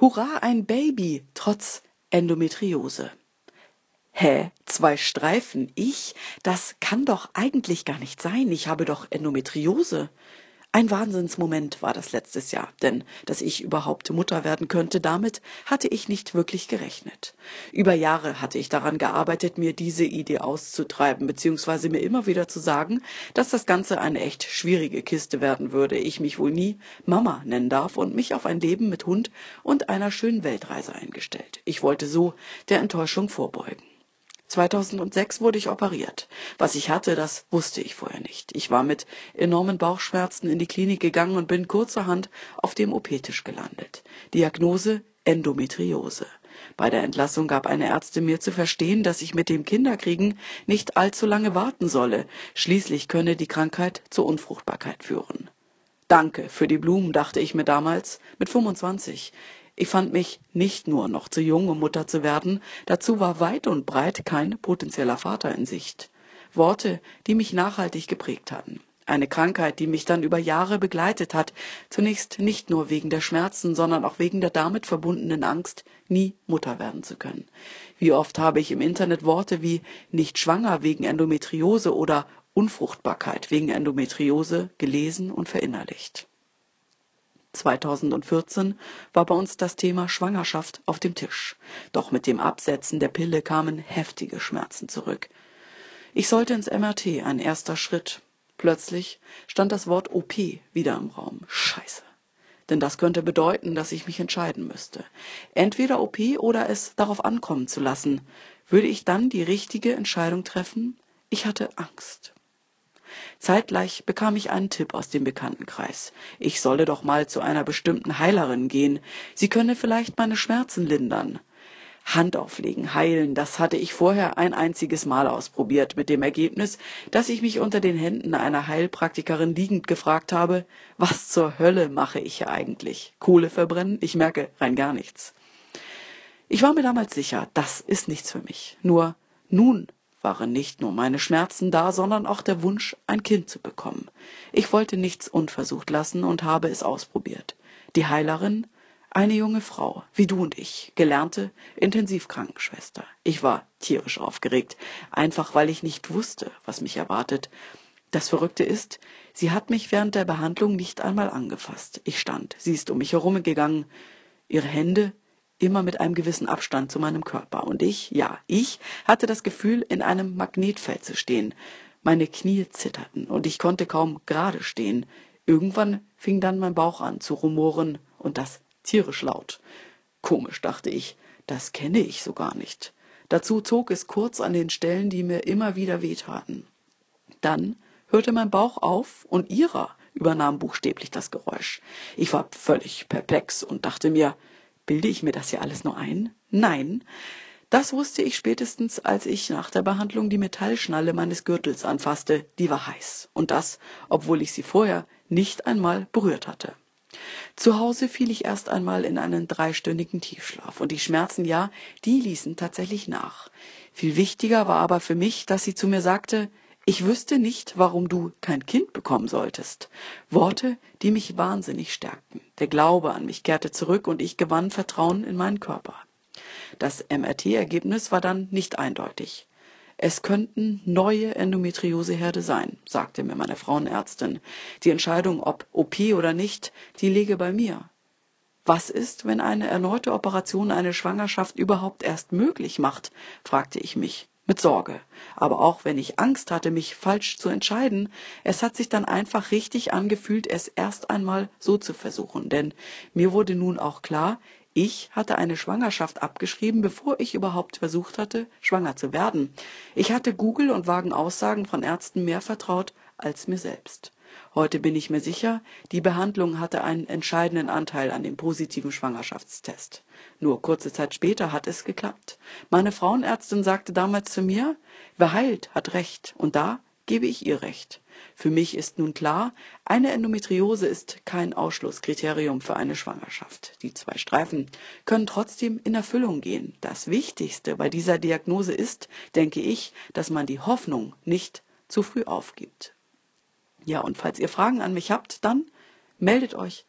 Hurra, ein Baby, trotz Endometriose. Hä? Zwei Streifen? Ich? Das kann doch eigentlich gar nicht sein. Ich habe doch Endometriose. Ein Wahnsinnsmoment war das letztes Jahr, denn dass ich überhaupt Mutter werden könnte, damit hatte ich nicht wirklich gerechnet. Über Jahre hatte ich daran gearbeitet, mir diese Idee auszutreiben, beziehungsweise mir immer wieder zu sagen, dass das Ganze eine echt schwierige Kiste werden würde, ich mich wohl nie Mama nennen darf und mich auf ein Leben mit Hund und einer schönen Weltreise eingestellt. Ich wollte so der Enttäuschung vorbeugen. 2006 wurde ich operiert. Was ich hatte, das wusste ich vorher nicht. Ich war mit enormen Bauchschmerzen in die Klinik gegangen und bin kurzerhand auf dem OP-Tisch gelandet. Diagnose Endometriose. Bei der Entlassung gab eine Ärztin mir zu verstehen, dass ich mit dem Kinderkriegen nicht allzu lange warten solle. Schließlich könne die Krankheit zur Unfruchtbarkeit führen. Danke für die Blumen, dachte ich mir damals, mit 25. Ich fand mich nicht nur noch zu jung, um Mutter zu werden, dazu war weit und breit kein potenzieller Vater in Sicht. Worte, die mich nachhaltig geprägt hatten. Eine Krankheit, die mich dann über Jahre begleitet hat, zunächst nicht nur wegen der Schmerzen, sondern auch wegen der damit verbundenen Angst, nie Mutter werden zu können. Wie oft habe ich im Internet Worte wie nicht schwanger wegen Endometriose oder Unfruchtbarkeit wegen Endometriose gelesen und verinnerlicht. 2014 war bei uns das Thema Schwangerschaft auf dem Tisch. Doch mit dem Absetzen der Pille kamen heftige Schmerzen zurück. Ich sollte ins MRT, ein erster Schritt. Plötzlich stand das Wort OP wieder im Raum. Scheiße. Denn das könnte bedeuten, dass ich mich entscheiden müsste. Entweder OP oder es darauf ankommen zu lassen. Würde ich dann die richtige Entscheidung treffen? Ich hatte Angst. Zeitgleich bekam ich einen Tipp aus dem Bekanntenkreis. Ich solle doch mal zu einer bestimmten Heilerin gehen. Sie könne vielleicht meine Schmerzen lindern. Hand auflegen, heilen, das hatte ich vorher ein einziges Mal ausprobiert, mit dem Ergebnis, dass ich mich unter den Händen einer Heilpraktikerin liegend gefragt habe, was zur Hölle mache ich hier eigentlich? Kohle verbrennen? Ich merke rein gar nichts. Ich war mir damals sicher, das ist nichts für mich. Nur nun waren nicht nur meine Schmerzen da, sondern auch der Wunsch, ein Kind zu bekommen. Ich wollte nichts unversucht lassen und habe es ausprobiert. Die Heilerin, eine junge Frau, wie du und ich, gelernte Intensivkrankenschwester. Ich war tierisch aufgeregt, einfach weil ich nicht wusste, was mich erwartet. Das Verrückte ist, sie hat mich während der Behandlung nicht einmal angefasst. Ich stand, sie ist um mich herumgegangen. Ihre Hände immer mit einem gewissen Abstand zu meinem Körper. Und ich, ja, ich hatte das Gefühl, in einem Magnetfeld zu stehen. Meine Knie zitterten und ich konnte kaum gerade stehen. Irgendwann fing dann mein Bauch an zu rumoren und das tierisch laut. Komisch, dachte ich, das kenne ich so gar nicht. Dazu zog es kurz an den Stellen, die mir immer wieder wehtaten. Dann hörte mein Bauch auf und ihrer übernahm buchstäblich das Geräusch. Ich war völlig perplex und dachte mir, Bilde ich mir das hier alles nur ein? Nein. Das wusste ich spätestens, als ich nach der Behandlung die Metallschnalle meines Gürtels anfasste. Die war heiß. Und das, obwohl ich sie vorher nicht einmal berührt hatte. Zu Hause fiel ich erst einmal in einen dreistündigen Tiefschlaf und die Schmerzen, ja, die ließen tatsächlich nach. Viel wichtiger war aber für mich, dass sie zu mir sagte, ich wüsste nicht, warum du kein Kind bekommen solltest. Worte, die mich wahnsinnig stärkten. Der Glaube an mich kehrte zurück und ich gewann Vertrauen in meinen Körper. Das MRT-Ergebnis war dann nicht eindeutig. Es könnten neue Endometrioseherde sein, sagte mir meine Frauenärztin. Die Entscheidung, ob OP oder nicht, die liege bei mir. Was ist, wenn eine erneute Operation eine Schwangerschaft überhaupt erst möglich macht? fragte ich mich mit Sorge. Aber auch wenn ich Angst hatte, mich falsch zu entscheiden, es hat sich dann einfach richtig angefühlt, es erst einmal so zu versuchen. Denn mir wurde nun auch klar, ich hatte eine Schwangerschaft abgeschrieben, bevor ich überhaupt versucht hatte, schwanger zu werden. Ich hatte Google und vagen Aussagen von Ärzten mehr vertraut als mir selbst. Heute bin ich mir sicher, die Behandlung hatte einen entscheidenden Anteil an dem positiven Schwangerschaftstest. Nur kurze Zeit später hat es geklappt. Meine Frauenärztin sagte damals zu mir, wer heilt, hat Recht, und da gebe ich ihr Recht. Für mich ist nun klar, eine Endometriose ist kein Ausschlusskriterium für eine Schwangerschaft. Die zwei Streifen können trotzdem in Erfüllung gehen. Das Wichtigste bei dieser Diagnose ist, denke ich, dass man die Hoffnung nicht zu früh aufgibt. Ja, und falls ihr Fragen an mich habt, dann meldet euch